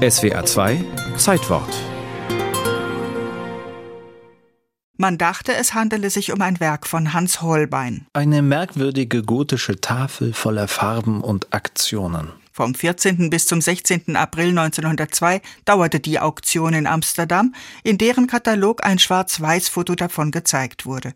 SWA 2 Zeitwort Man dachte, es handele sich um ein Werk von Hans Holbein. Eine merkwürdige gotische Tafel voller Farben und Aktionen. Vom 14. bis zum 16. April 1902 dauerte die Auktion in Amsterdam, in deren Katalog ein Schwarz-Weiß-Foto davon gezeigt wurde.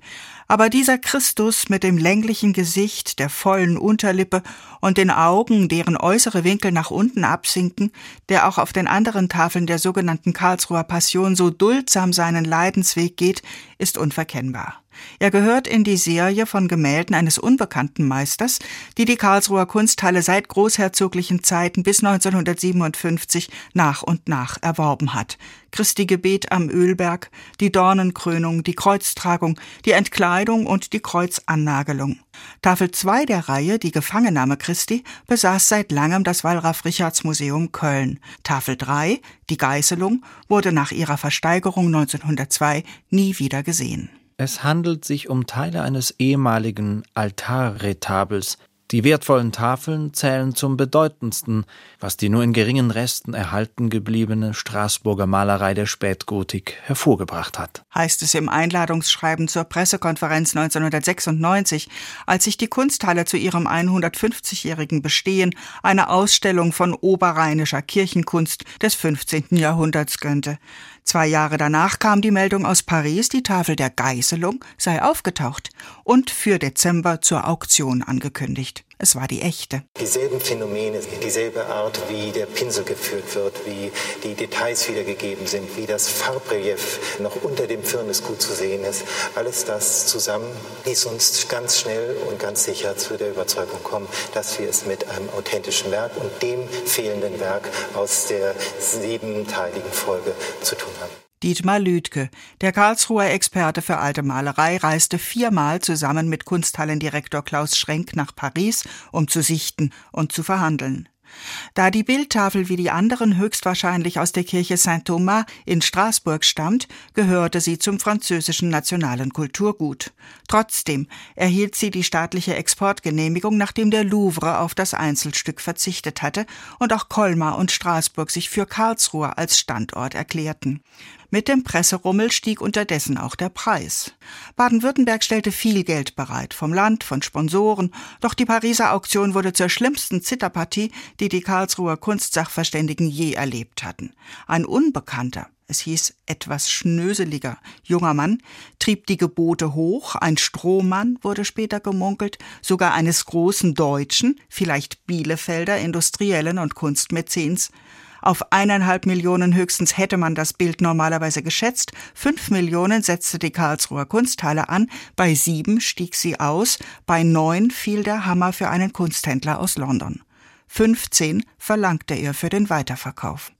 Aber dieser Christus mit dem länglichen Gesicht, der vollen Unterlippe und den Augen, deren äußere Winkel nach unten absinken, der auch auf den anderen Tafeln der sogenannten Karlsruher Passion so duldsam seinen Leidensweg geht, ist unverkennbar. Er gehört in die Serie von Gemälden eines unbekannten Meisters, die die Karlsruher Kunsthalle seit großherzoglichen Zeiten bis 1957 nach und nach erworben hat. Christi Gebet am Ölberg, die Dornenkrönung, die Kreuztragung, die Entkleidung und die Kreuzannagelung. Tafel 2 der Reihe, die Gefangennahme Christi, besaß seit langem das Wallraf-Richarts-Museum Köln. Tafel 3, die Geißelung, wurde nach ihrer Versteigerung 1902 nie wieder gesehen. Es handelt sich um Teile eines ehemaligen Altarretabels. Die wertvollen Tafeln zählen zum bedeutendsten, was die nur in geringen Resten erhalten gebliebene Straßburger Malerei der Spätgotik hervorgebracht hat. Heißt es im Einladungsschreiben zur Pressekonferenz 1996, als sich die Kunsthalle zu ihrem 150-jährigen Bestehen eine Ausstellung von oberrheinischer Kirchenkunst des 15. Jahrhunderts gönnte. Zwei Jahre danach kam die Meldung aus Paris, die Tafel der Geißelung sei aufgetaucht und für Dezember zur Auktion angekündigt. Es war die echte. Dieselben Phänomene, dieselbe Art, wie der Pinsel geführt wird, wie die Details wiedergegeben sind, wie das Farbrelief noch unter dem Firnis gut zu sehen ist. Alles das zusammen ließ uns ganz schnell und ganz sicher zu der Überzeugung kommen, dass wir es mit einem authentischen Werk und dem fehlenden Werk aus der siebenteiligen Folge zu tun haben. Dietmar Lüdke, der Karlsruher Experte für alte Malerei, reiste viermal zusammen mit Kunsthallendirektor Klaus Schrenk nach Paris, um zu sichten und zu verhandeln. Da die Bildtafel wie die anderen höchstwahrscheinlich aus der Kirche Saint-Thomas in Straßburg stammt, gehörte sie zum französischen nationalen Kulturgut. Trotzdem erhielt sie die staatliche Exportgenehmigung, nachdem der Louvre auf das Einzelstück verzichtet hatte und auch Colmar und Straßburg sich für Karlsruhe als Standort erklärten. Mit dem Presserummel stieg unterdessen auch der Preis. Baden-Württemberg stellte viel Geld bereit, vom Land, von Sponsoren, doch die Pariser Auktion wurde zur schlimmsten Zitterpartie, die die Karlsruher Kunstsachverständigen je erlebt hatten. Ein Unbekannter, es hieß etwas schnöseliger, junger Mann, trieb die Gebote hoch, ein Strohmann wurde später gemunkelt, sogar eines großen Deutschen, vielleicht Bielefelder Industriellen und Kunstmäzens, auf eineinhalb Millionen höchstens hätte man das Bild normalerweise geschätzt. Fünf Millionen setzte die Karlsruher Kunsthalle an. Bei sieben stieg sie aus. Bei neun fiel der Hammer für einen Kunsthändler aus London. 15 verlangte er für den Weiterverkauf.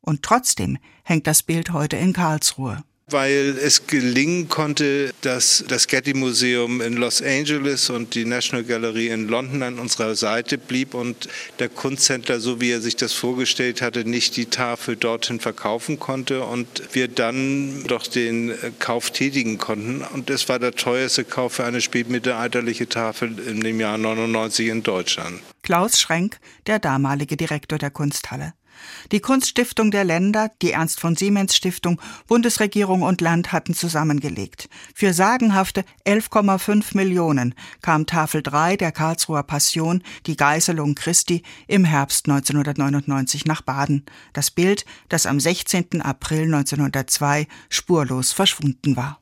Und trotzdem hängt das Bild heute in Karlsruhe weil es gelingen konnte, dass das Getty Museum in Los Angeles und die National Gallery in London an unserer Seite blieb und der Kunsthändler, so wie er sich das vorgestellt hatte, nicht die Tafel dorthin verkaufen konnte und wir dann doch den Kauf tätigen konnten. Und es war der teuerste Kauf für eine spätmittelalterliche Tafel in dem Jahr 99 in Deutschland. Klaus Schrenk, der damalige Direktor der Kunsthalle. Die Kunststiftung der Länder, die Ernst von Siemens Stiftung, Bundesregierung und Land hatten zusammengelegt. Für sagenhafte 11,5 Millionen kam Tafel 3 der Karlsruher Passion, die Geißelung Christi, im Herbst 1999 nach Baden. Das Bild, das am 16. April 1902 spurlos verschwunden war.